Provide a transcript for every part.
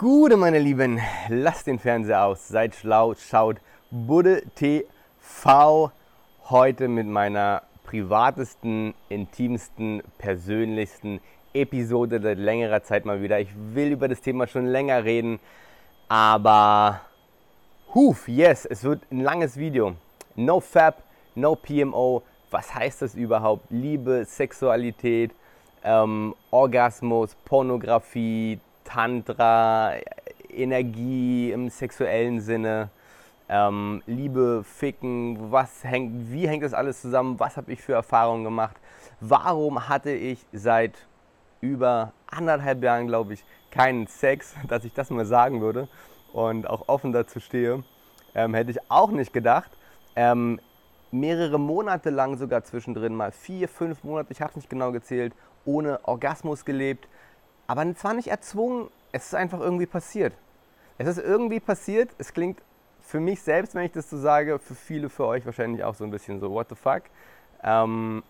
Gute, meine Lieben, lasst den Fernseher aus, seid schlau, schaut Budde TV heute mit meiner privatesten, intimsten, persönlichsten Episode seit längerer Zeit mal wieder. Ich will über das Thema schon länger reden, aber huf, yes, es wird ein langes Video. No Fab, no PMO, was heißt das überhaupt? Liebe, Sexualität, ähm, Orgasmus, Pornografie, Tantra, Energie im sexuellen Sinne, ähm, Liebe, Ficken, was hängt, wie hängt das alles zusammen, was habe ich für Erfahrungen gemacht, warum hatte ich seit über anderthalb Jahren, glaube ich, keinen Sex, dass ich das mal sagen würde und auch offen dazu stehe, ähm, hätte ich auch nicht gedacht. Ähm, mehrere Monate lang sogar zwischendrin, mal vier, fünf Monate, ich habe es nicht genau gezählt, ohne Orgasmus gelebt, aber zwar nicht erzwungen, es ist einfach irgendwie passiert. Es ist irgendwie passiert, es klingt für mich selbst, wenn ich das so sage, für viele, für euch wahrscheinlich auch so ein bisschen so, what the fuck. Ähm,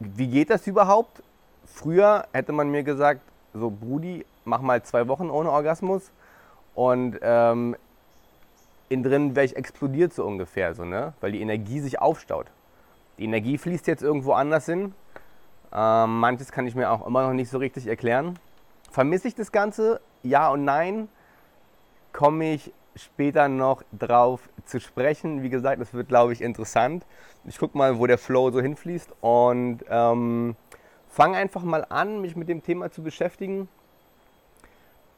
wie geht das überhaupt? Früher hätte man mir gesagt, so Brudi, mach mal zwei Wochen ohne Orgasmus und ähm, innen drin wäre ich explodiert so ungefähr, so, ne? weil die Energie sich aufstaut. Die Energie fließt jetzt irgendwo anders hin ähm, manches kann ich mir auch immer noch nicht so richtig erklären. Vermisse ich das Ganze? Ja und nein. Komme ich später noch drauf zu sprechen. Wie gesagt, das wird, glaube ich, interessant. Ich gucke mal, wo der Flow so hinfließt und ähm, fange einfach mal an, mich mit dem Thema zu beschäftigen.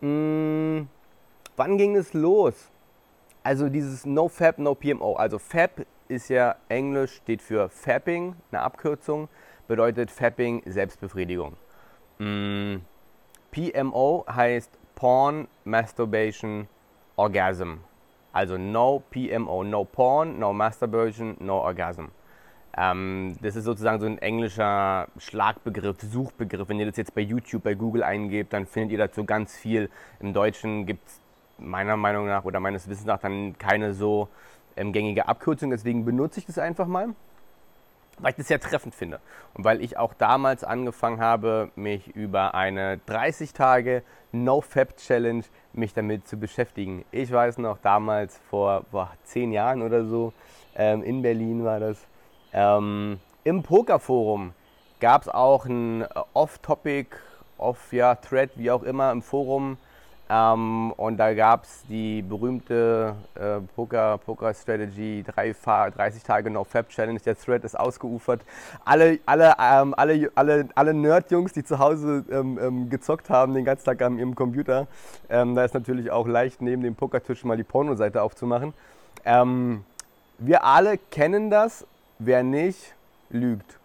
Hm, wann ging es los? Also dieses No Fab, No PMO. Also Fab ist ja Englisch, steht für Fapping, eine Abkürzung bedeutet Fapping Selbstbefriedigung. Mm, PMO heißt Porn, Masturbation, Orgasm. Also no PMO, no Porn, no Masturbation, no Orgasm. Ähm, das ist sozusagen so ein englischer Schlagbegriff, Suchbegriff. Wenn ihr das jetzt bei YouTube, bei Google eingebt, dann findet ihr dazu ganz viel. Im Deutschen gibt es meiner Meinung nach oder meines Wissens nach dann keine so ähm, gängige Abkürzung. Deswegen benutze ich das einfach mal weil ich das sehr treffend finde und weil ich auch damals angefangen habe, mich über eine 30 Tage No-Fab Challenge mich damit zu beschäftigen. Ich weiß noch damals vor boah, zehn Jahren oder so ähm, in Berlin war das ähm, im Pokerforum gab es auch ein Off-Topic, Off-Thread, wie auch immer im Forum ähm, und da gab es die berühmte äh, Poker, Poker Strategy 30 Tage No Fab Challenge. Der Thread ist ausgeufert. Alle, alle, ähm, alle, alle, alle Nerd-Jungs, die zu Hause ähm, ähm gezockt haben, den ganzen Tag an ihrem Computer, ähm, da ist natürlich auch leicht neben dem Pokertisch mal die Pornoseite aufzumachen. Ähm, wir alle kennen das. Wer nicht, lügt.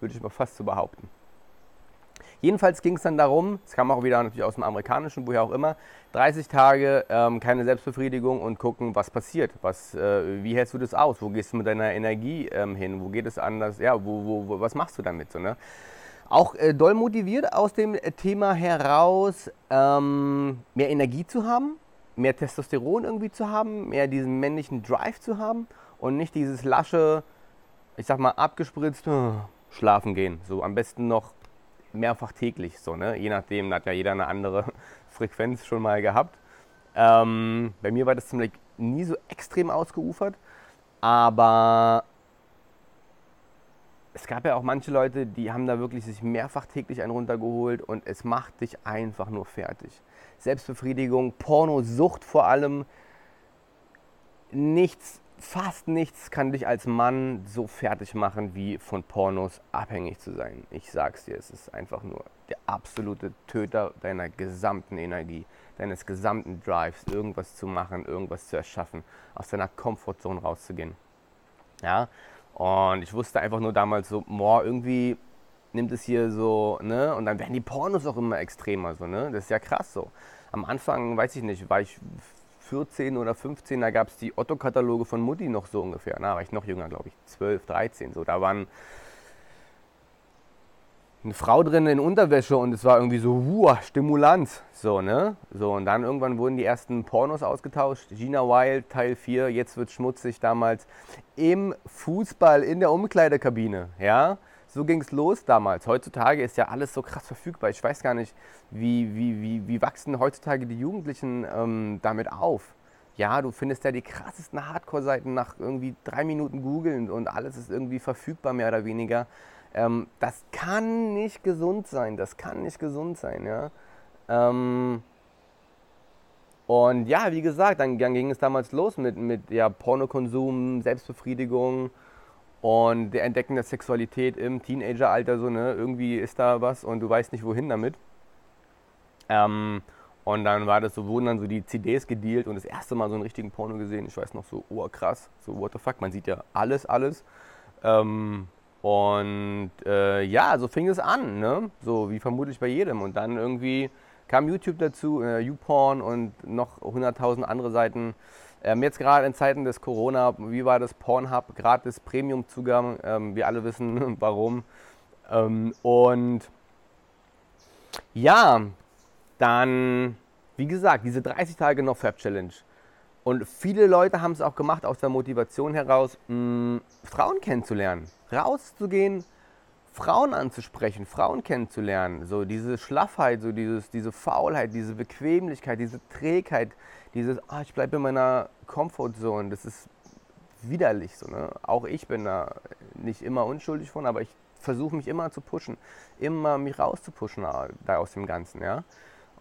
Würde ich mal fast so behaupten. Jedenfalls ging es dann darum, es kam auch wieder natürlich aus dem Amerikanischen, woher auch immer, 30 Tage ähm, keine Selbstbefriedigung und gucken, was passiert. Was, äh, wie hältst du das aus? Wo gehst du mit deiner Energie ähm, hin? Wo geht es anders? Ja, wo, wo, wo, was machst du damit? So, ne? Auch äh, doll motiviert aus dem Thema heraus, ähm, mehr Energie zu haben, mehr Testosteron irgendwie zu haben, mehr diesen männlichen Drive zu haben und nicht dieses lasche, ich sag mal, abgespritzt, oh, schlafen gehen. So am besten noch mehrfach täglich, so, ne? je nachdem, hat ja jeder eine andere Frequenz schon mal gehabt. Ähm, bei mir war das ziemlich nie so extrem ausgeufert, aber es gab ja auch manche Leute, die haben da wirklich sich mehrfach täglich einen runtergeholt und es macht dich einfach nur fertig. Selbstbefriedigung, Pornosucht vor allem, nichts fast nichts kann dich als Mann so fertig machen, wie von Pornos abhängig zu sein. Ich sag's dir, es ist einfach nur der absolute Töter deiner gesamten Energie, deines gesamten Drives, irgendwas zu machen, irgendwas zu erschaffen, aus deiner Comfortzone rauszugehen. Ja, und ich wusste einfach nur damals so, boah, irgendwie nimmt es hier so, ne, und dann werden die Pornos auch immer extremer, so, ne, das ist ja krass so. Am Anfang, weiß ich nicht, war ich 14 oder 15, da gab es die Otto-Kataloge von Mutti noch so ungefähr. Na, war ich noch jünger, glaube ich, 12, 13. So, da waren eine Frau drin in Unterwäsche und es war irgendwie so, wow, Stimulanz. So, ne? So, und dann irgendwann wurden die ersten Pornos ausgetauscht. Gina Wild, Teil 4, jetzt wird schmutzig damals. Im Fußball, in der Umkleidekabine, ja? So ging es los damals. Heutzutage ist ja alles so krass verfügbar. Ich weiß gar nicht, wie, wie, wie, wie wachsen heutzutage die Jugendlichen ähm, damit auf? Ja, du findest ja die krassesten Hardcore-Seiten nach irgendwie drei Minuten googeln und alles ist irgendwie verfügbar, mehr oder weniger. Ähm, das kann nicht gesund sein, das kann nicht gesund sein, ja. Ähm, und ja, wie gesagt, dann, dann, ging es damals los mit, mit ja, Pornokonsum, Selbstbefriedigung und der Entdecken der Sexualität im Teenageralter. So, ne? Irgendwie ist da was und du weißt nicht, wohin damit. Ähm, und dann war das so, wurden dann so die CDs gedealt und das erste Mal so einen richtigen Porno gesehen. Ich weiß noch so, oh krass, so what the fuck, man sieht ja alles, alles. Ähm, und äh, ja, so fing es an, ne? So wie vermutlich bei jedem. Und dann irgendwie kam YouTube dazu, äh, YouPorn und noch 100.000 andere Seiten. Ähm, jetzt gerade in Zeiten des Corona, wie war das Pornhub, gratis Premium-Zugang, ähm, wir alle wissen warum. Ähm, und ja, dann, wie gesagt, diese 30 Tage noch Fab Challenge. Und viele Leute haben es auch gemacht aus der Motivation heraus, mh, Frauen kennenzulernen, rauszugehen, Frauen anzusprechen, Frauen kennenzulernen. So diese Schlaffheit, so dieses, diese Faulheit, diese Bequemlichkeit, diese Trägheit, dieses, ah, ich bleibe in meiner Comfortzone, das ist widerlich. So, ne? Auch ich bin da nicht immer unschuldig von, aber ich versuche mich immer zu pushen, immer mich rauszupushen da aus dem Ganzen. Ja?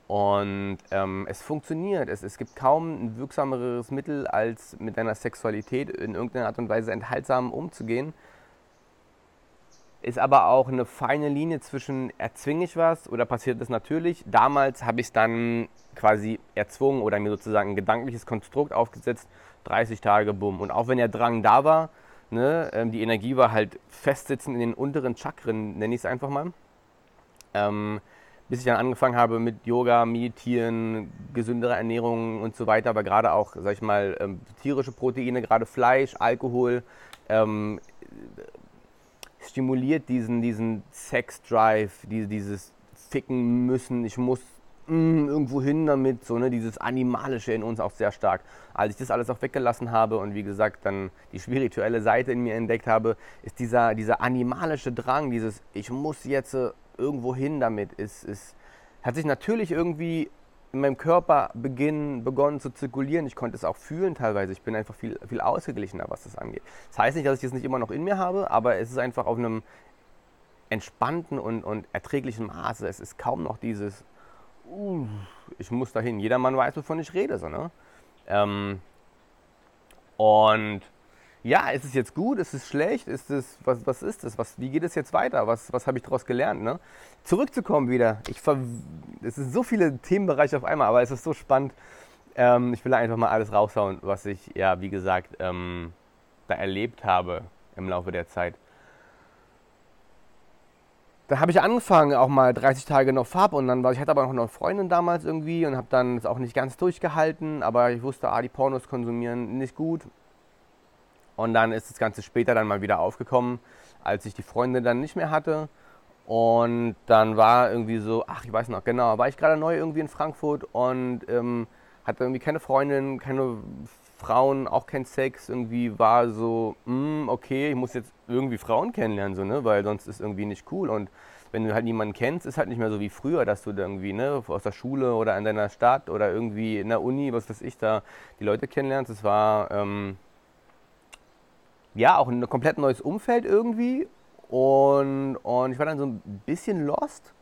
Und ähm, es funktioniert. Es, es gibt kaum ein wirksameres Mittel, als mit deiner Sexualität in irgendeiner Art und Weise enthaltsam umzugehen ist aber auch eine feine Linie zwischen erzwinge ich was oder passiert das natürlich. Damals habe ich es dann quasi erzwungen oder mir sozusagen ein gedankliches Konstrukt aufgesetzt, 30 Tage, bumm. Und auch wenn der Drang da war, ne, ähm, die Energie war halt festsitzen in den unteren Chakren, nenne ich es einfach mal. Ähm, bis ich dann angefangen habe mit Yoga, Meditieren, gesünderer Ernährung und so weiter, aber gerade auch, sag ich mal, ähm, tierische Proteine, gerade Fleisch, Alkohol, ähm, stimuliert diesen, diesen Sex-Drive, die, dieses Ficken müssen, ich muss mm, irgendwo hin damit, so, ne, dieses Animalische in uns auch sehr stark. Als ich das alles auch weggelassen habe und wie gesagt dann die spirituelle Seite in mir entdeckt habe, ist dieser, dieser animalische Drang, dieses ich muss jetzt äh, irgendwo hin damit, ist, ist, hat sich natürlich irgendwie in meinem Körper beginnen, begonnen zu zirkulieren. Ich konnte es auch fühlen teilweise. Ich bin einfach viel, viel ausgeglichener, was das angeht. Das heißt nicht, dass ich es nicht immer noch in mir habe, aber es ist einfach auf einem entspannten und, und erträglichen Maße. Es ist kaum noch dieses, uh, ich muss dahin. Jeder Mann weiß, wovon ich rede. So, ne? Ähm, und ja, ist es jetzt gut, ist es schlecht, ist es, was, was ist es, was, wie geht es jetzt weiter, was, was habe ich daraus gelernt, ne? Zurückzukommen wieder, ich es sind so viele Themenbereiche auf einmal, aber es ist so spannend, ähm, ich will einfach mal alles raushauen, was ich, ja, wie gesagt, ähm, da erlebt habe im Laufe der Zeit. Da habe ich angefangen, auch mal 30 Tage noch Farb und dann war ich hatte aber noch eine Freundin damals irgendwie und habe dann es auch nicht ganz durchgehalten, aber ich wusste, ah, die Pornos konsumieren nicht gut und dann ist das Ganze später dann mal wieder aufgekommen, als ich die Freundin dann nicht mehr hatte. Und dann war irgendwie so, ach, ich weiß noch, genau, war ich gerade neu irgendwie in Frankfurt und ähm, hatte irgendwie keine Freundin, keine Frauen, auch kein Sex. Irgendwie war so, mm, okay, ich muss jetzt irgendwie Frauen kennenlernen, so, ne, weil sonst ist irgendwie nicht cool. Und wenn du halt niemanden kennst, ist halt nicht mehr so wie früher, dass du da irgendwie ne, aus der Schule oder in deiner Stadt oder irgendwie in der Uni, was weiß ich, da die Leute kennenlernst. Es war. Ähm, ja, auch ein komplett neues Umfeld irgendwie. Und, und ich war dann so ein bisschen lost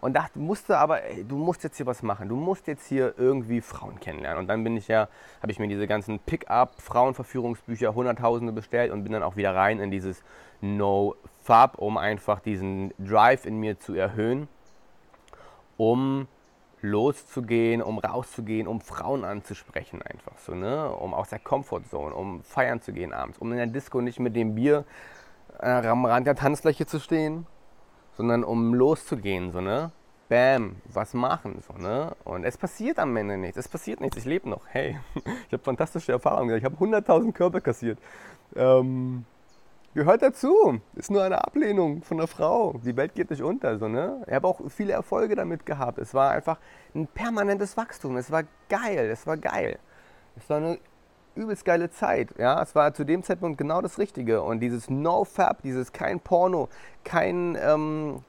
und dachte, musste aber, ey, du musst jetzt hier was machen. Du musst jetzt hier irgendwie Frauen kennenlernen. Und dann bin ich ja, habe ich mir diese ganzen Pick-up Frauenverführungsbücher Hunderttausende bestellt und bin dann auch wieder rein in dieses No Fab, um einfach diesen Drive in mir zu erhöhen, um loszugehen, um rauszugehen, um Frauen anzusprechen einfach so, ne? Um aus der Comfortzone, um feiern zu gehen abends, um in der Disco nicht mit dem Bier äh, am Rand der Tanzfläche zu stehen, sondern um loszugehen, so, ne? Bam, was machen, so, ne? Und es passiert am Ende nichts, es passiert nichts, ich lebe noch, hey, ich habe fantastische Erfahrungen, ich habe 100.000 Körper kassiert. Ähm, Gehört dazu. Ist nur eine Ablehnung von einer Frau. Die Welt geht nicht unter. So, ne? Ich habe auch viele Erfolge damit gehabt. Es war einfach ein permanentes Wachstum. Es war geil. Es war geil. Es war eine übelst geile Zeit. Ja? Es war zu dem Zeitpunkt genau das Richtige. Und dieses No-Fab, dieses kein Porno, kein, ähm,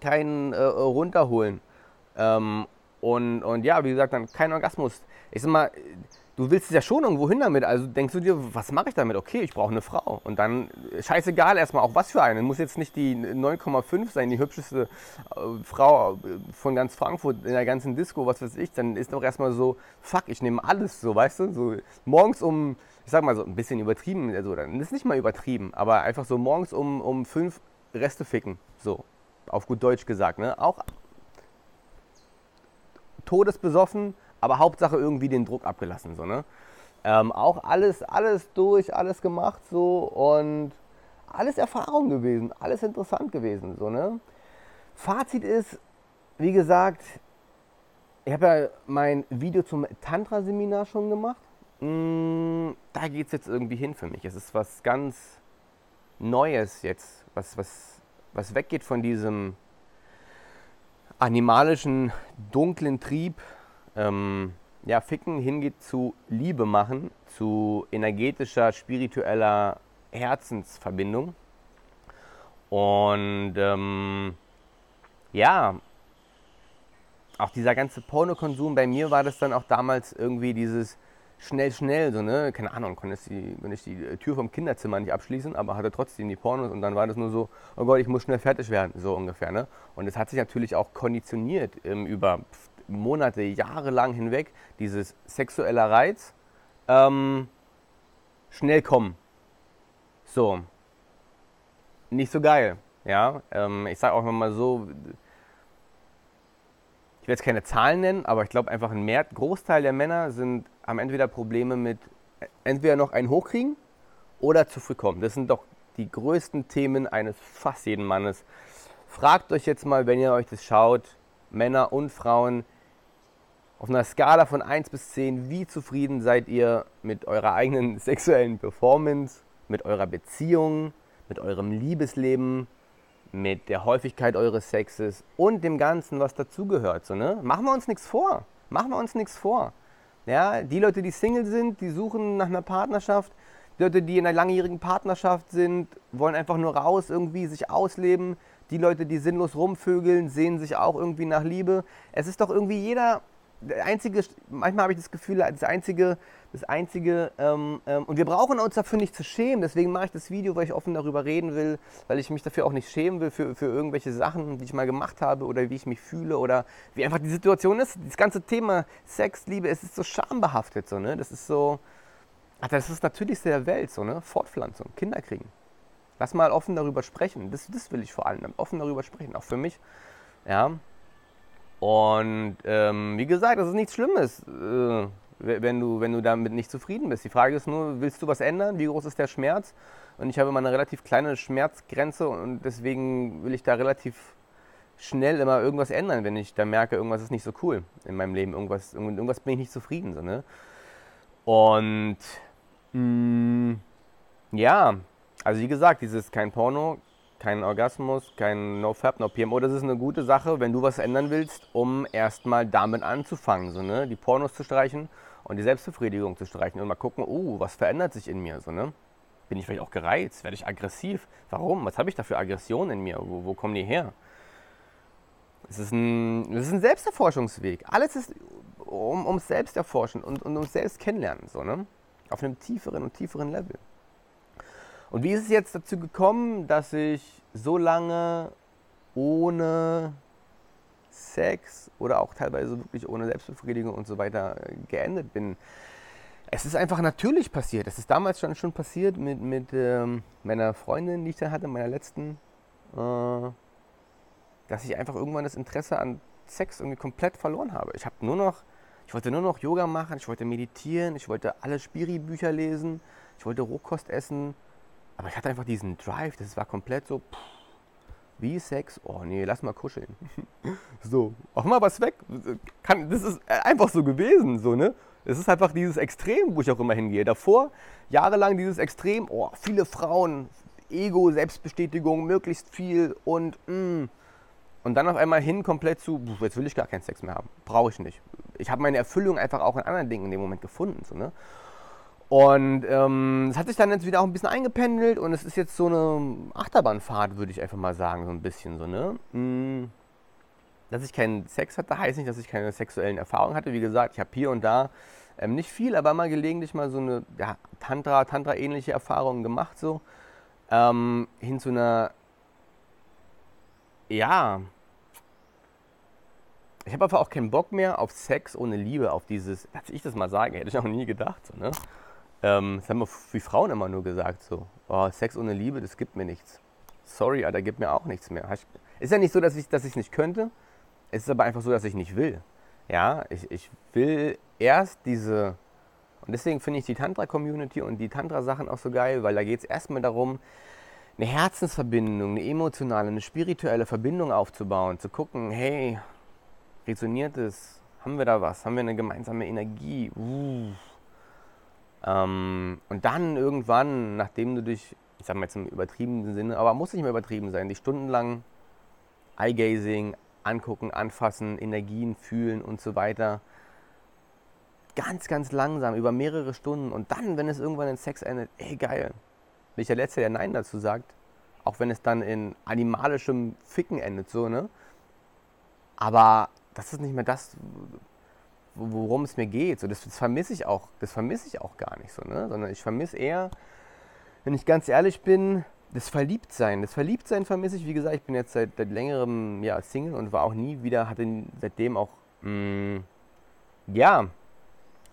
kein äh, Runterholen. Ähm, Und, und ja, wie gesagt, dann kein Orgasmus. Ich sag mal, du willst es ja schon irgendwo hin damit. Also denkst du dir, was mache ich damit? Okay, ich brauche eine Frau. Und dann, scheißegal erstmal auch was für eine. Muss jetzt nicht die 9,5 sein, die hübscheste äh, Frau von ganz Frankfurt in der ganzen Disco, was weiß ich. Dann ist doch erstmal so, fuck, ich nehme alles so, weißt du? So morgens um, ich sag mal so ein bisschen übertrieben, also dann ist nicht mal übertrieben, aber einfach so morgens um, um fünf Reste ficken. So, auf gut Deutsch gesagt. Ne? Auch todesbesoffen, aber Hauptsache irgendwie den Druck abgelassen. So, ne? Ähm, auch alles, alles durch, alles gemacht so und alles Erfahrung gewesen, alles interessant gewesen. So, ne? Fazit ist, wie gesagt, ich habe ja mein Video zum Tantra-Seminar schon gemacht. Mm, da geht es jetzt irgendwie hin für mich. Es ist was ganz Neues jetzt, was, was, was weggeht von diesem animalischen, dunklen Trieb, ähm, ja, Ficken hingeht zu Liebe machen, zu energetischer, spiritueller Herzensverbindung. Und ähm, ja, auch dieser ganze Pornokonsum, bei mir war das dann auch damals irgendwie dieses schnell, schnell, so, ne, keine Ahnung, konnte ich die, die Tür vom Kinderzimmer nicht abschließen, aber hatte trotzdem die Pornos und dann war das nur so, oh Gott, ich muss schnell fertig werden, so ungefähr, ne. Und es hat sich natürlich auch konditioniert ähm, über Monate, Jahre lang hinweg, dieses sexuelle Reiz, ähm, schnell kommen. So. Nicht so geil, ja. Ähm, ich sage auch mal so, ich will jetzt keine Zahlen nennen, aber ich glaube einfach ein mehr, Großteil der Männer sind, haben entweder Probleme mit entweder noch einen hochkriegen oder zu früh kommen. Das sind doch die größten Themen eines fast jeden Mannes. Fragt euch jetzt mal, wenn ihr euch das schaut, Männer und Frauen, auf einer Skala von 1 bis 10, wie zufrieden seid ihr mit eurer eigenen sexuellen Performance, mit eurer Beziehung, mit eurem Liebesleben, mit der Häufigkeit eures Sexes und dem Ganzen, was dazugehört. So, ne? Machen wir uns nichts vor. Machen wir uns nichts vor. Ja, die Leute, die Single sind, die suchen nach einer Partnerschaft. Die Leute, die in einer langjährigen Partnerschaft sind, wollen einfach nur raus, irgendwie sich ausleben. Die Leute, die sinnlos rumvögeln, sehen sich auch irgendwie nach Liebe. Es ist doch irgendwie jeder der einzige, manchmal habe ich das Gefühl, das einzige, das einzige, ähm, ähm, und wir brauchen uns dafür nicht zu schämen, deswegen mache ich das Video, weil ich offen darüber reden will, weil ich mich dafür auch nicht schämen will für, für irgendwelche Sachen, die ich mal gemacht habe oder wie ich mich fühle oder wie einfach die Situation ist. Das ganze Thema Sex, Liebe, es ist so schambehaftet, so, ne? Das ist so, ach, das ist das Natürlichste der Welt, so, ne? Fortpflanzung, Kinder kriegen. Lass mal offen darüber sprechen, das, das will ich vor allem, offen darüber sprechen, auch für mich, ja. Und ähm, wie gesagt, das ist nichts Schlimmes, äh, wenn, du, wenn du damit nicht zufrieden bist. Die Frage ist nur, willst du was ändern? Wie groß ist der Schmerz? Und ich habe immer eine relativ kleine Schmerzgrenze und deswegen will ich da relativ schnell immer irgendwas ändern, wenn ich da merke, irgendwas ist nicht so cool in meinem Leben, irgendwas, irgendwas bin ich nicht zufrieden. So, ne? Und mh, mm, ja, also wie gesagt, dieses kein Porno, kein Orgasmus, kein No-Fab, No-PMO. Das ist eine gute Sache, wenn du was ändern willst, um erstmal damit anzufangen, so, ne? die Pornos zu streichen und die Selbstbefriedigung zu streichen und mal gucken, oh, was verändert sich in mir. So, ne? Bin ich vielleicht auch gereizt? Werde ich aggressiv? Warum? Was habe ich da für Aggression in mir? Wo, wo kommen die her? Es ist, ein, es ist ein Selbsterforschungsweg. Alles ist um, ums Selbsterforschen und, und ums Selbstkennenlernen. So, ne? Auf einem tieferen und tieferen Level. Und wie ist es jetzt dazu gekommen, dass ich so lange ohne Sex oder auch teilweise wirklich ohne Selbstbefriedigung und so weiter äh, geendet bin? Es ist einfach natürlich passiert. Es ist damals schon, schon passiert mit, mit ähm, meiner Freundin, die ich da hatte, meiner letzten, äh, dass ich einfach irgendwann das Interesse an Sex irgendwie komplett verloren habe. Ich habe nur noch, ich wollte nur noch Yoga machen, ich wollte meditieren, ich wollte alle Spiri-Bücher lesen, ich wollte Rohkost essen, aber ich hatte einfach diesen Drive, das war komplett so, pff, wie Sex, oh nee, lass mal kuscheln. so, auch mal was weg. Das ist einfach so gewesen, so, ne? Es ist einfach dieses Extrem, wo ich auch immer hingehe. Davor, jahrelang dieses Extrem, oh, viele Frauen, Ego, Selbstbestätigung, möglichst viel und, mm. Und dann auf einmal hin komplett zu, jetzt will ich gar keinen Sex mehr haben. Brauche ich nicht. Ich habe meine Erfüllung einfach auch in anderen Dingen in dem Moment gefunden, so, ne? Und ähm, es hat sich dann jetzt wieder auch ein bisschen eingependelt und es ist jetzt so eine Achterbahnfahrt, würde ich einfach mal sagen, so ein bisschen so, ne? Mm. dass ich keinen Sex hatte, heißt nicht, dass ich keine sexuellen Erfahrungen hatte. Wie gesagt, ich habe hier und da ähm, nicht viel, aber mal gelegentlich mal so eine ja, Tantra, Tantra-ähnliche Erfahrung gemacht, so ähm, hin zu einer, ja, ich habe einfach auch keinen Bock mehr auf Sex ohne Liebe, auf dieses, dass ich das mal sage, hätte ich auch nie gedacht, so, ne? Ähm, das haben wir Frauen immer nur gesagt, so, oh, Sex ohne Liebe, das gibt mir nichts. Sorry, Alter, gibt mir auch nichts mehr. Ist ja nicht so, dass ich es dass nicht könnte, es ist aber einfach so, dass ich nicht will. Ja, ich, ich will erst diese, und deswegen finde ich die Tantra-Community und die Tantra-Sachen auch so geil, weil da geht es erstmal darum, eine Herzensverbindung, eine emotionale, eine spirituelle Verbindung aufzubauen, zu gucken, hey, resoniert es? Haben wir da was? Haben wir eine gemeinsame Energie? Uh. Ähm, und dann irgendwann, nachdem du dich, ich sag mal jetzt im übertriebenen Sinne, aber muss nicht mehr übertrieben sein, die stundenlang Eye-Gazing, angucken, anfassen, Energien fühlen und so weiter. Ganz, ganz langsam, über mehrere Stunden. Und dann, wenn es irgendwann in Sex endet, ey, geil. Bin ich der Letzte, der Nein dazu sagt. Auch wenn es dann in animalischem Ficken endet, so, ne? Aber das ist nicht mehr das, worum es mir geht. So, das, das vermisse ich auch, das vermisse ich auch gar nicht so, ne? Sondern ich vermisse eher, wenn ich ganz ehrlich bin, das Verliebtsein. Das Verliebtsein vermisse ich, wie gesagt, ich bin jetzt seit, seit längerem ja, Single und war auch nie wieder, hatte seitdem auch, mh, mm, ja,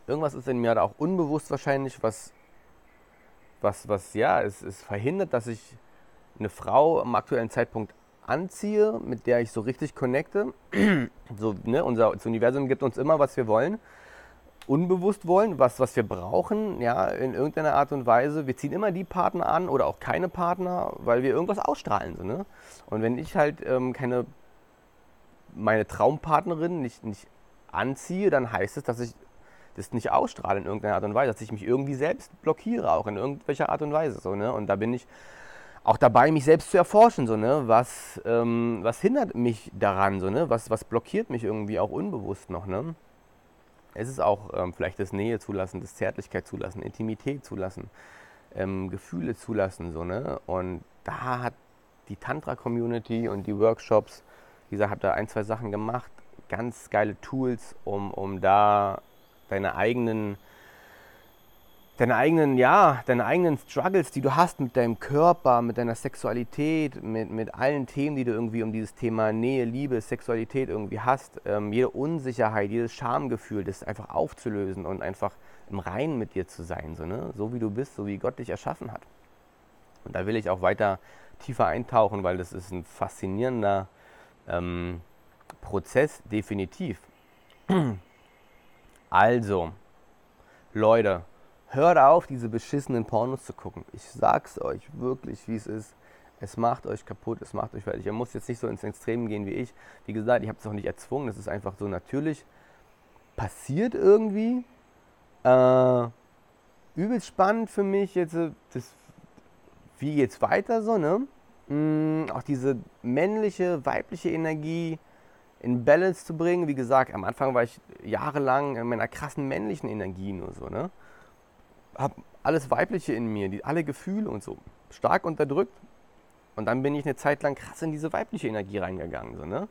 irgendwas ist in mir da auch unbewusst wahrscheinlich, was, was, was ja, es, es verhindert, dass ich eine Frau am aktuellen Zeitpunkt anziehe, mit der ich so richtig connecte. so, ne, unser das Universum gibt uns immer, was wir wollen unbewusst wollen, was, was wir brauchen, ja, in irgendeiner Art und Weise. Wir ziehen immer die Partner an oder auch keine Partner, weil wir irgendwas ausstrahlen. So, ne? Und wenn ich halt ähm, keine, meine Traumpartnerin nicht, nicht anziehe, dann heißt es, dass ich das nicht ausstrahle in irgendeiner Art und Weise, dass ich mich irgendwie selbst blockiere, auch in irgendwelcher Art und Weise. So, ne? Und da bin ich auch dabei, mich selbst zu erforschen, so, ne? was, ähm, was hindert mich daran, so, ne? was, was blockiert mich irgendwie auch unbewusst noch. Ne? Es ist auch ähm, vielleicht das Nähe zulassen, das Zärtlichkeit zulassen, Intimität zulassen, ähm, Gefühle zulassen. So, ne? Und da hat die Tantra-Community und die Workshops, wie gesagt, habe da ein, zwei Sachen gemacht, ganz geile Tools, um, um da deine eigenen deine eigenen, ja, deine eigenen Struggles, die du hast mit deinem Körper, mit deiner Sexualität, mit, mit allen Themen, die du irgendwie um dieses Thema Nähe, Liebe, Sexualität irgendwie hast, ähm, jede Unsicherheit, jedes Schamgefühl, das einfach aufzulösen und einfach im Reinen mit dir zu sein, so, ne? so wie du bist, so wie Gott dich erschaffen hat. Und da will ich auch weiter tiefer eintauchen, weil das ist ein faszinierender ähm, Prozess, definitiv. Also, Leute, Hört auf, diese beschissenen Pornos zu gucken. Ich sag's euch wirklich, wie es ist. Es macht euch kaputt, es macht euch fertig. Ihr müsst jetzt nicht so ins Extrem gehen wie ich. Wie gesagt, ich habe es auch nicht erzwungen, das ist einfach so natürlich passiert irgendwie. Äh, übelst spannend für mich jetzt, äh, das, wie geht's weiter so, ne? Mhm, auch diese männliche, weibliche Energie in Balance zu bringen. Wie gesagt, am Anfang war ich jahrelang in meiner krassen männlichen Energie nur so, ne? Habe alles Weibliche in mir, die, alle Gefühle und so, stark unterdrückt. Und dann bin ich eine Zeit lang krass in diese weibliche Energie reingegangen. So, ne?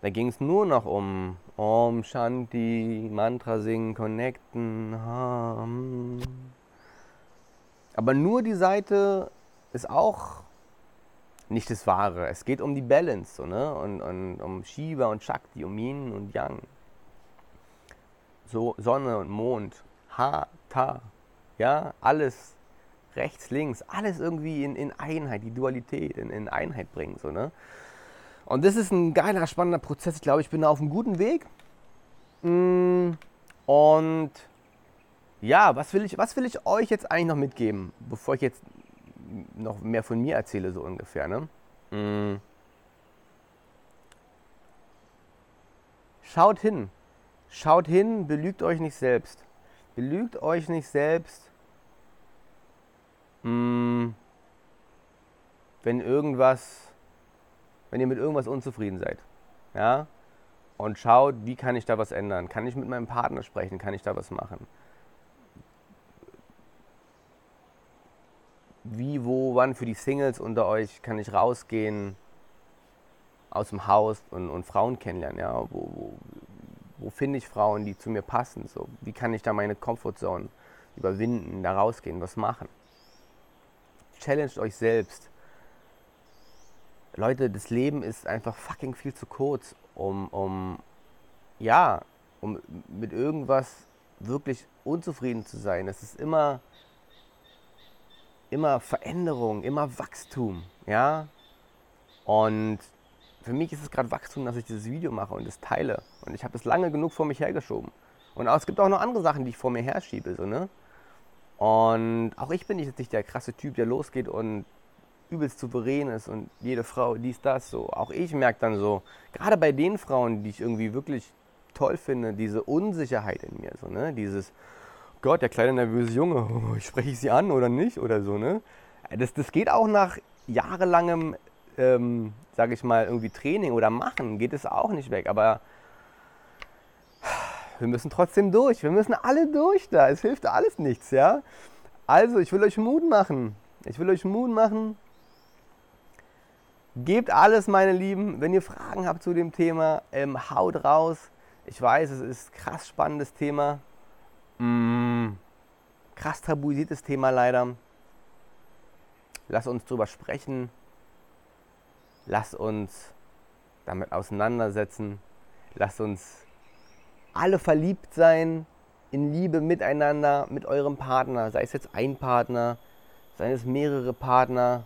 Da ging es nur noch um Om Shanti, Mantra singen, connecten. Hm. Aber nur die Seite ist auch nicht das Wahre. Es geht um die Balance so, ne? und, und um Shiva und Shakti, um Yin und Yang. So Sonne und Mond. Ha, Ta, ja, alles rechts, links, alles irgendwie in, in Einheit, die Dualität in, in Einheit bringen. So, ne? Und das ist ein geiler, spannender Prozess. Ich glaube, ich bin da auf einem guten Weg. Mm, und ja, was will, ich, was will ich euch jetzt eigentlich noch mitgeben, bevor ich jetzt noch mehr von mir erzähle, so ungefähr. Ne? Mm. Schaut hin. Schaut hin, belügt euch nicht selbst. Belügt euch nicht selbst, hm, wenn irgendwas, wenn ihr mit irgendwas unzufrieden seid. Ja? Und schaut, wie kann ich da was ändern? Kann ich mit meinem Partner sprechen? Kann ich da was machen? Wie, wo, wann für die Singles unter euch kann ich rausgehen? aus dem Haus und, und Frauen kennenlernen. Ja? Wo, wo, wo finde ich Frauen, die zu mir passen? So, wie kann ich da meine Comfortzone überwinden, da rausgehen, was machen? Challenged euch selbst. Leute, das Leben ist einfach fucking viel zu kurz, um, um ja, um mit irgendwas wirklich unzufrieden zu sein. Es ist immer, immer Veränderung, immer Wachstum, ja. Und für mich ist es gerade Wachstum, dass ich dieses Video mache und es teile. Und ich habe es lange genug vor mich hergeschoben. Und auch, es gibt auch noch andere Sachen, die ich vor mir herschiebe, so, ne? Und auch ich bin jetzt nicht der krasse Typ, der losgeht und übelst souverän ist und jede Frau dies, das, so. Auch ich merke dann so, gerade bei den Frauen, die ich irgendwie wirklich toll finde, diese Unsicherheit in mir, so, ne? Dieses, Gott, der kleine nervöse Junge, oh, spreche ich sie an oder nicht oder so, ne? Das, das geht auch nach jahrelangem, ähm, sage ich mal, irgendwie Training oder Machen, geht es auch nicht weg. Aber wir müssen trotzdem durch. Wir müssen alle durch da. Es hilft alles nichts, ja? Also, ich will euch Mut machen. Ich will euch Mut machen. Gebt alles, meine Lieben. Wenn ihr Fragen habt zu dem Thema, ähm, haut raus. Ich weiß, es ist ein krass spannendes Thema. Mm, krass tabuisiertes Thema leider. Lass uns drüber sprechen. Lass uns damit auseinandersetzen. Lass uns alle verliebt sein, in Liebe miteinander, mit eurem Partner. Sei es jetzt ein Partner, sei es mehrere Partner.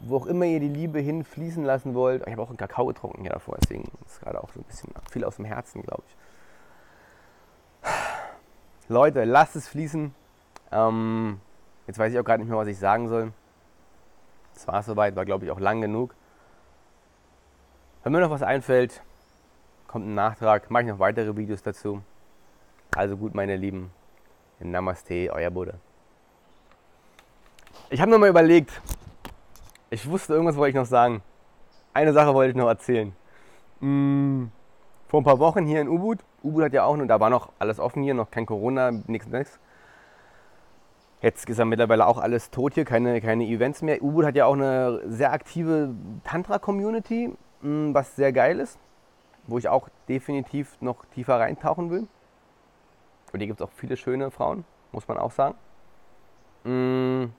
Wo auch immer ihr die Liebe hinfließen lassen wollt. Ich habe auch einen Kakao getrunken hier davor, deswegen ist gerade auch so ein bisschen viel aus dem Herzen, glaube ich. Leute, lasst es fließen. Ähm, jetzt weiß ich auch gerade nicht mehr, was ich sagen soll. Es war soweit, war glaube ich auch lang genug. Wenn mir noch was einfällt, kommt ein Nachtrag, mache ich noch weitere Videos dazu. Also gut, meine Lieben. Namaste, euer Buddha. Ich habe mir mal überlegt, ich wusste, irgendwas wollte ich noch sagen. Eine Sache wollte ich noch erzählen. Hm, vor ein paar Wochen hier in Ubud Ubud hat ja auch, da war noch alles offen hier, noch kein Corona, nichts, nichts. Jetzt ist ja mittlerweile auch alles tot hier, keine, keine Events mehr. Ubud hat ja auch eine sehr aktive Tantra-Community, hm, was sehr geil ist, wo ich auch definitiv noch tiefer reintauchen will. Und hier gibt es auch viele schöne Frauen, muss man auch sagen. Hm.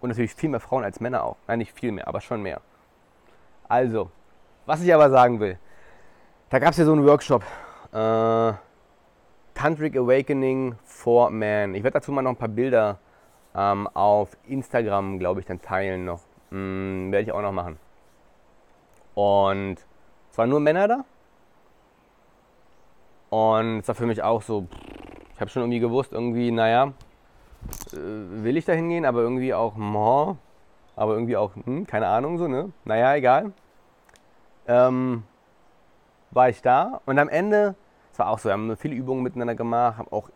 Und natürlich viel mehr Frauen als Männer auch. Nein, nicht viel mehr, aber schon mehr. Also, was ich aber sagen will, da gab es ja so einen Workshop. Äh, Tantric Awakening for Man. Ich werde dazu mal noch ein paar Bilder ähm, auf Instagram, glaube ich, dann teilen noch. Hm, werde ich auch noch machen. Und waren nur Männer da. Und es war für mich auch so, ich habe schon irgendwie gewusst, irgendwie, naja, äh, will ich da hingehen, aber irgendwie auch, mo, aber irgendwie auch, hm, keine Ahnung, so, ne? Naja, egal. Ähm, war ich da und am Ende, es war auch so, wir haben viele Übungen miteinander gemacht, haben auch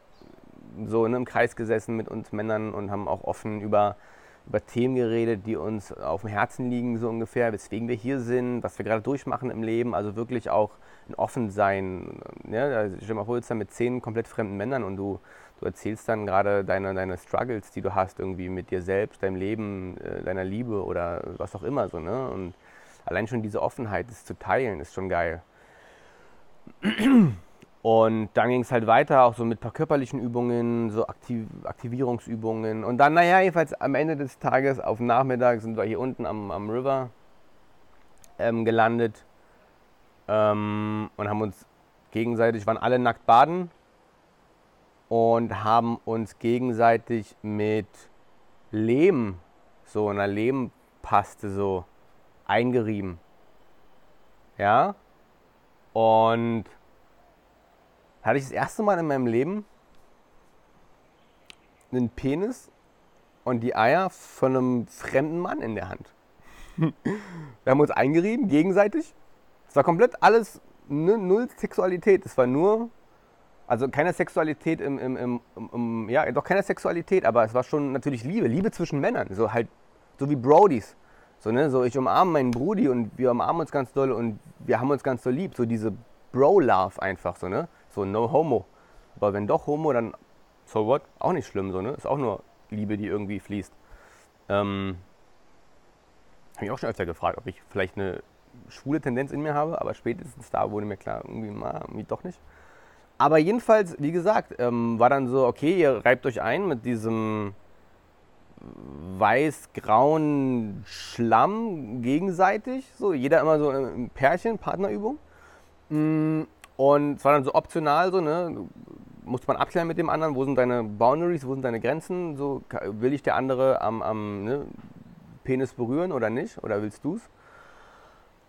so in einem Kreis gesessen mit uns Männern und haben auch offen über, über Themen geredet, die uns auf dem Herzen liegen, so ungefähr, weswegen wir hier sind, was wir gerade durchmachen im Leben, also wirklich auch ein Offensein. Ja, also stell mal vor, dann mit zehn komplett fremden Männern und du, du erzählst dann gerade deine, deine Struggles, die du hast, irgendwie mit dir selbst, deinem Leben, äh, deiner Liebe oder was auch immer so. Ne? Und allein schon diese Offenheit, das zu teilen, ist schon geil. Und dann ging es halt weiter, auch so mit ein paar körperlichen Übungen, so Aktiv Aktivierungsübungen. Und dann, naja, jedenfalls am Ende des Tages, auf dem Nachmittag, sind wir hier unten am, am River ähm, gelandet ähm, und haben uns gegenseitig, waren alle nackt baden und haben uns gegenseitig mit Lehm, so einer Lehmpaste so eingerieben. Ja, und hatte ich das erste Mal in meinem Leben einen Penis und die Eier von einem fremden Mann in der Hand. Wir haben uns eingerieben, gegenseitig. Es war komplett alles null Sexualität. Es war nur, also keine Sexualität im, im, im, im, ja, doch keine Sexualität, aber es war schon natürlich Liebe, Liebe zwischen Männern, so halt, so wie Brodies. So, ne, so ich umarme meinen Brudi und wir umarmen uns ganz doll und wir haben uns ganz so lieb. So diese Bro-Love einfach so, ne? So no homo. Aber wenn doch homo, dann so what? Auch nicht schlimm, so, ne? Ist auch nur Liebe, die irgendwie fließt. Ähm Habe ich auch schon öfter gefragt, ob ich vielleicht eine schwule Tendenz in mir habe, aber spätestens da wurde mir klar, irgendwie, mal, irgendwie doch nicht. Aber jedenfalls, wie gesagt, ähm, war dann so, okay, ihr reibt euch ein mit diesem weiß-grauen Schlamm gegenseitig. So, jeder immer so ein Pärchen, Partnerübung. Mm, und es war dann so optional, so, ne? Musste man abklären mit dem anderen, wo sind deine Boundaries, wo sind deine Grenzen? So, will ich der andere am, am ne, Penis berühren oder nicht? Oder willst du's?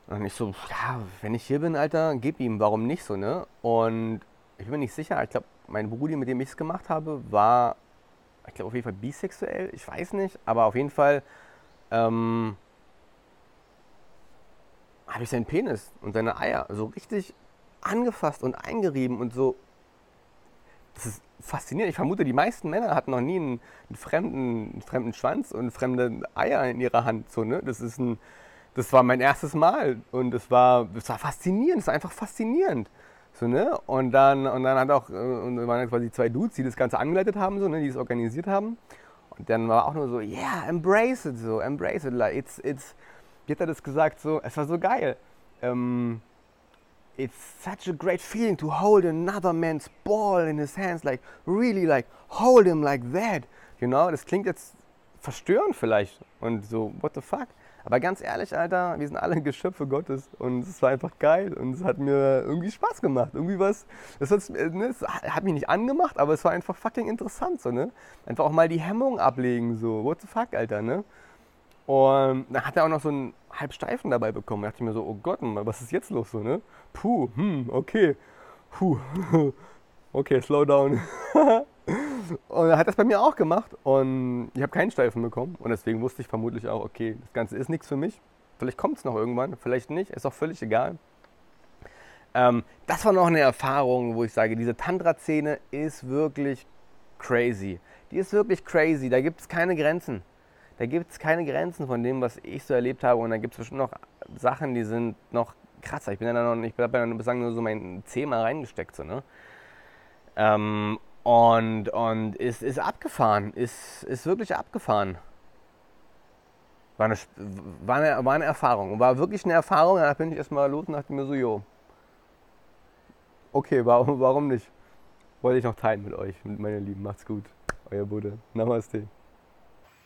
Und ich so, ja, wenn ich hier bin, Alter, gib ihm, warum nicht so, ne? Und ich bin mir nicht sicher, ich glaube, mein Brudi, mit dem ich es gemacht habe, war, ich glaube, auf jeden Fall bisexuell, ich weiß nicht, aber auf jeden Fall ähm, habe ich seinen Penis und seine Eier so richtig angefasst und eingerieben und so. Das ist faszinierend. Ich vermute, die meisten Männer hatten noch nie einen, einen fremden, einen fremden Schwanz und fremde Eier in ihrer Hand. So, ne? Das ist ein, das war mein erstes Mal und es war, war faszinierend, es war einfach faszinierend. So, ne? Und dann, und dann hat auch, äh, und waren quasi zwei Dudes, die das Ganze angeleitet haben, so, ne? die es organisiert haben. Und dann war auch nur so, yeah, embrace it, so, embrace it. Like, it's, it's, wie hat er das gesagt, so, es war so geil. Um, it's such a great feeling to hold another man's ball in his hands, like, really, like, hold him like that. You know, das klingt jetzt verstörend vielleicht und so, what the fuck? Aber ganz ehrlich, Alter, wir sind alle Geschöpfe Gottes und es war einfach geil und es hat mir irgendwie Spaß gemacht. Irgendwie was, das, hat, ne, das hat mich nicht angemacht, aber es war einfach fucking interessant, so, ne? Einfach auch mal die Hemmung ablegen, so, what the fuck, Alter, ne? Und dann hat er auch noch so einen Halbsteifen dabei bekommen. Da dachte ich mir so, oh Gott, was ist jetzt los, so, ne? Puh, hm, okay, puh, okay, slow down. Und er hat das bei mir auch gemacht und ich habe keinen Steifen bekommen. Und deswegen wusste ich vermutlich auch, okay, das Ganze ist nichts für mich. Vielleicht kommt es noch irgendwann, vielleicht nicht, ist auch völlig egal. Ähm, das war noch eine Erfahrung, wo ich sage, diese Tantra-Szene ist wirklich crazy. Die ist wirklich crazy, da gibt es keine Grenzen. Da gibt es keine Grenzen von dem, was ich so erlebt habe. Und da gibt es bestimmt noch Sachen, die sind noch krasser. Ich bin ja noch ich habe ja bislang nur so mein mal reingesteckt. So, ne? Ähm, und, und ist, ist abgefahren, ist, ist wirklich abgefahren. War eine, war, eine, war eine Erfahrung. War wirklich eine Erfahrung. Da bin ich erstmal los und dachte mir so, jo. Okay, warum, warum nicht? Wollte ich noch teilen mit euch, mit meinen Lieben. Macht's gut. Euer Bude. Namaste.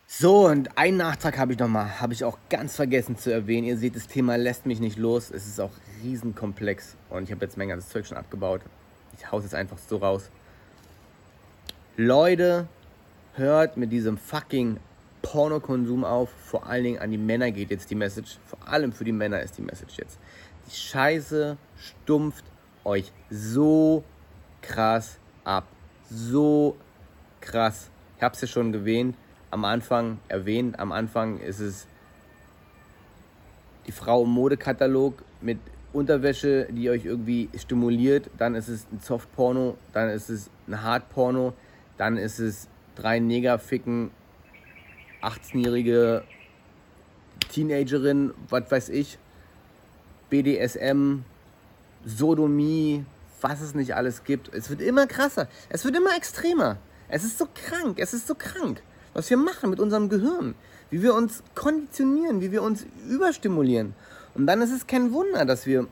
So, und einen Nachtrag habe ich nochmal, habe ich auch ganz vergessen zu erwähnen. Ihr seht, das Thema lässt mich nicht los. Es ist auch riesenkomplex und ich habe jetzt Menge das Zeug schon abgebaut. Ich hau's jetzt einfach so raus. Leute, hört mit diesem fucking Pornokonsum auf. Vor allen Dingen an die Männer geht jetzt die Message. Vor allem für die Männer ist die Message jetzt. Die Scheiße stumpft euch so krass ab. So krass. Ich hab's ja schon erwähnt. Am Anfang erwähnt. Am Anfang ist es die Frau im Modekatalog mit Unterwäsche, die euch irgendwie stimuliert. Dann ist es ein Softporno. Dann ist es ein Hardporno. Dann ist es drei Neger ficken, 18-jährige Teenagerin, was weiß ich, BDSM, Sodomie, was es nicht alles gibt. Es wird immer krasser. Es wird immer extremer. Es ist so krank. Es ist so krank, was wir machen mit unserem Gehirn. Wie wir uns konditionieren, wie wir uns überstimulieren. Und dann ist es kein Wunder, dass wir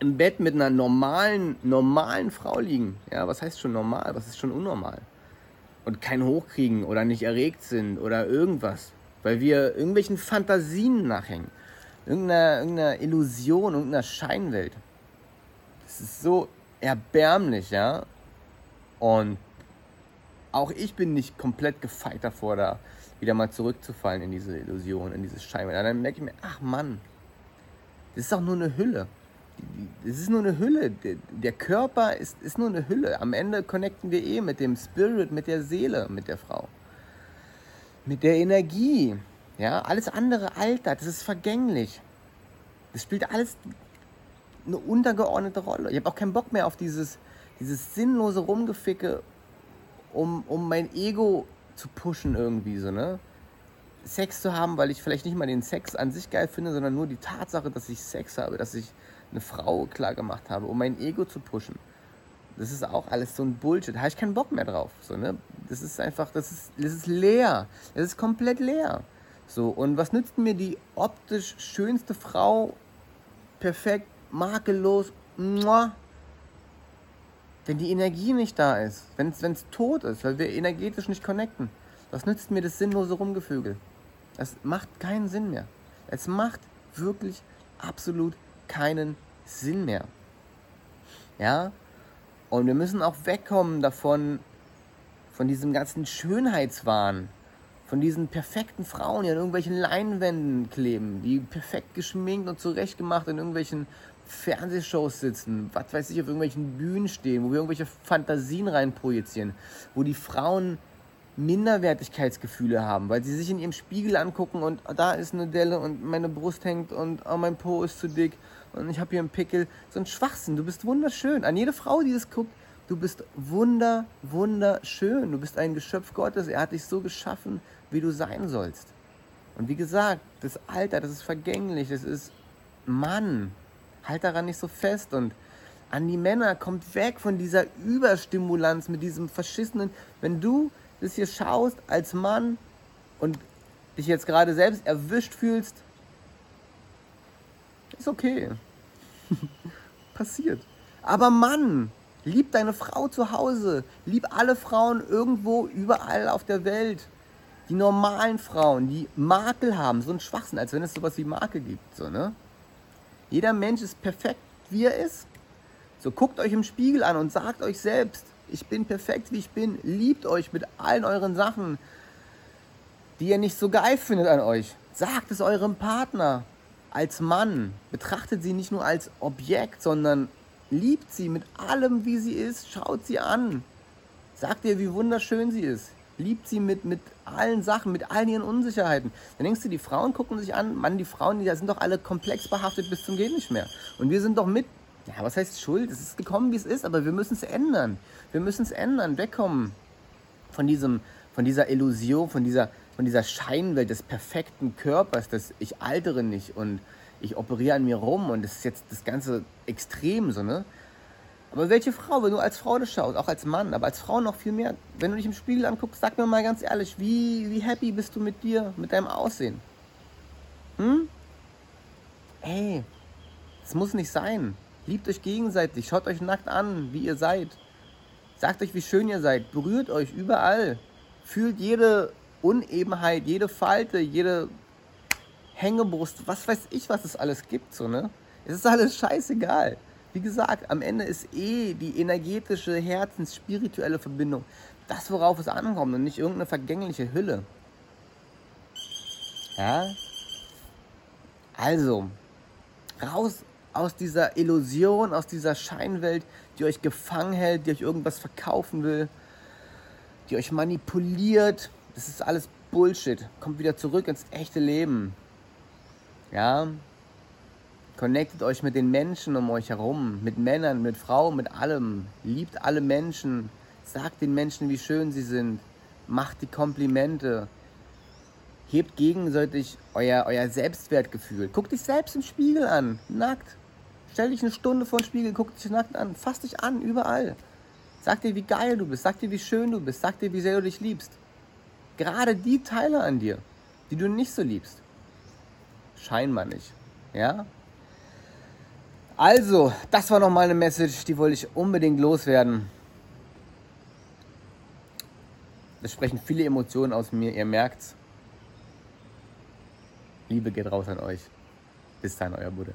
im Bett mit einer normalen, normalen Frau liegen. Ja, was heißt schon normal? Was ist schon unnormal? Und kein Hochkriegen oder nicht erregt sind oder irgendwas. Weil wir irgendwelchen Fantasien nachhängen. Irgendeiner, irgendeiner Illusion, irgendeiner Scheinwelt. Das ist so erbärmlich, ja. Und auch ich bin nicht komplett gefeit davor, da wieder mal zurückzufallen in diese Illusion, in diese Scheinwelt. Und dann merke ich mir, ach Mann, das ist doch nur eine Hülle es ist nur eine Hülle. Der Körper ist, ist nur eine Hülle. Am Ende connecten wir eh mit dem Spirit, mit der Seele, mit der Frau. Mit der Energie. Ja, alles andere altert, das ist vergänglich. Das spielt alles eine untergeordnete Rolle. Ich habe auch keinen Bock mehr auf dieses, dieses sinnlose Rumgeficke, um, um mein Ego zu pushen irgendwie so, ne? Sex zu haben, weil ich vielleicht nicht mal den Sex an sich geil finde, sondern nur die Tatsache, dass ich Sex habe, dass ich eine Frau klar gemacht habe, um mein Ego zu pushen. Das ist auch alles so ein Bullshit. Da habe ich keinen Bock mehr drauf. So, ne? Das ist einfach, das ist, das ist leer. Das ist komplett leer. So, und was nützt mir die optisch schönste Frau, perfekt, makellos, muah, wenn die Energie nicht da ist, wenn es tot ist, weil wir energetisch nicht connecten, was nützt mir das sinnlose Rumgefügel? Das macht keinen Sinn mehr. Es macht wirklich absolut keinen Sinn mehr. Ja? Und wir müssen auch wegkommen davon, von diesem ganzen Schönheitswahn, von diesen perfekten Frauen, die an irgendwelchen Leinwänden kleben, die perfekt geschminkt und zurechtgemacht in irgendwelchen Fernsehshows sitzen, was weiß ich, auf irgendwelchen Bühnen stehen, wo wir irgendwelche Fantasien reinprojizieren, wo die Frauen Minderwertigkeitsgefühle haben, weil sie sich in ihrem Spiegel angucken und oh, da ist eine Delle und meine Brust hängt und oh, mein Po ist zu dick und ich habe hier einen Pickel. So ein Schwachsinn. Du bist wunderschön. An jede Frau, die das guckt, du bist wunder, wunderschön. Du bist ein Geschöpf Gottes. Er hat dich so geschaffen, wie du sein sollst. Und wie gesagt, das Alter, das ist vergänglich. Das ist Mann. Halt daran nicht so fest und an die Männer kommt weg von dieser Überstimulanz mit diesem verschissenen. Wenn du das hier schaust als Mann und dich jetzt gerade selbst erwischt fühlst, ist okay. Passiert. Aber Mann, lieb deine Frau zu Hause. Lieb alle Frauen irgendwo, überall auf der Welt. Die normalen Frauen, die Makel haben, so ein Schwachsinn, als wenn es sowas wie Makel gibt. So, ne? Jeder Mensch ist perfekt, wie er ist. So guckt euch im Spiegel an und sagt euch selbst, ich bin perfekt, wie ich bin. Liebt euch mit allen euren Sachen, die ihr nicht so geil findet an euch. Sagt es eurem Partner als Mann. Betrachtet sie nicht nur als Objekt, sondern liebt sie mit allem, wie sie ist. Schaut sie an. Sagt ihr, wie wunderschön sie ist. Liebt sie mit, mit allen Sachen, mit allen ihren Unsicherheiten. Dann denkst du, die Frauen gucken sich an, Mann, die Frauen, die sind doch alle komplex behaftet bis zum Gehen nicht mehr. Und wir sind doch mit ja, was heißt Schuld? Es ist gekommen, wie es ist, aber wir müssen es ändern. Wir müssen es ändern, wegkommen von, diesem, von dieser Illusion, von dieser, von dieser Scheinwelt des perfekten Körpers, dass ich altere nicht und ich operiere an mir rum und das ist jetzt das ganze Extrem so, ne? Aber welche Frau, wenn du als Frau das schaust, auch als Mann, aber als Frau noch viel mehr, wenn du dich im Spiegel anguckst, sag mir mal ganz ehrlich, wie, wie happy bist du mit dir, mit deinem Aussehen? Hm? Ey, das muss nicht sein. Liebt euch gegenseitig, schaut euch nackt an, wie ihr seid. Sagt euch, wie schön ihr seid. Berührt euch überall. Fühlt jede Unebenheit, jede Falte, jede Hängebrust, was weiß ich, was es alles gibt. So, ne? Es ist alles scheißegal. Wie gesagt, am Ende ist eh die energetische, herzensspirituelle Verbindung das, worauf es ankommt und nicht irgendeine vergängliche Hülle. Ja? Also, raus aus dieser Illusion, aus dieser Scheinwelt, die euch gefangen hält, die euch irgendwas verkaufen will, die euch manipuliert. Das ist alles Bullshit. Kommt wieder zurück ins echte Leben. Ja? Connectet euch mit den Menschen um euch herum, mit Männern, mit Frauen, mit allem. Liebt alle Menschen. Sagt den Menschen, wie schön sie sind. Macht die Komplimente hebt gegenseitig euer, euer Selbstwertgefühl. Guckt dich selbst im Spiegel an, nackt. Stell dich eine Stunde vor den Spiegel, guck dich nackt an, fass dich an, überall. Sag dir, wie geil du bist, sag dir, wie schön du bist, sag dir, wie sehr du dich liebst. Gerade die Teile an dir, die du nicht so liebst. Scheinbar nicht. Ja? Also, das war nochmal eine Message, die wollte ich unbedingt loswerden. Es sprechen viele Emotionen aus mir, ihr merkt's. Liebe geht raus an euch. Bis dann, euer Bude.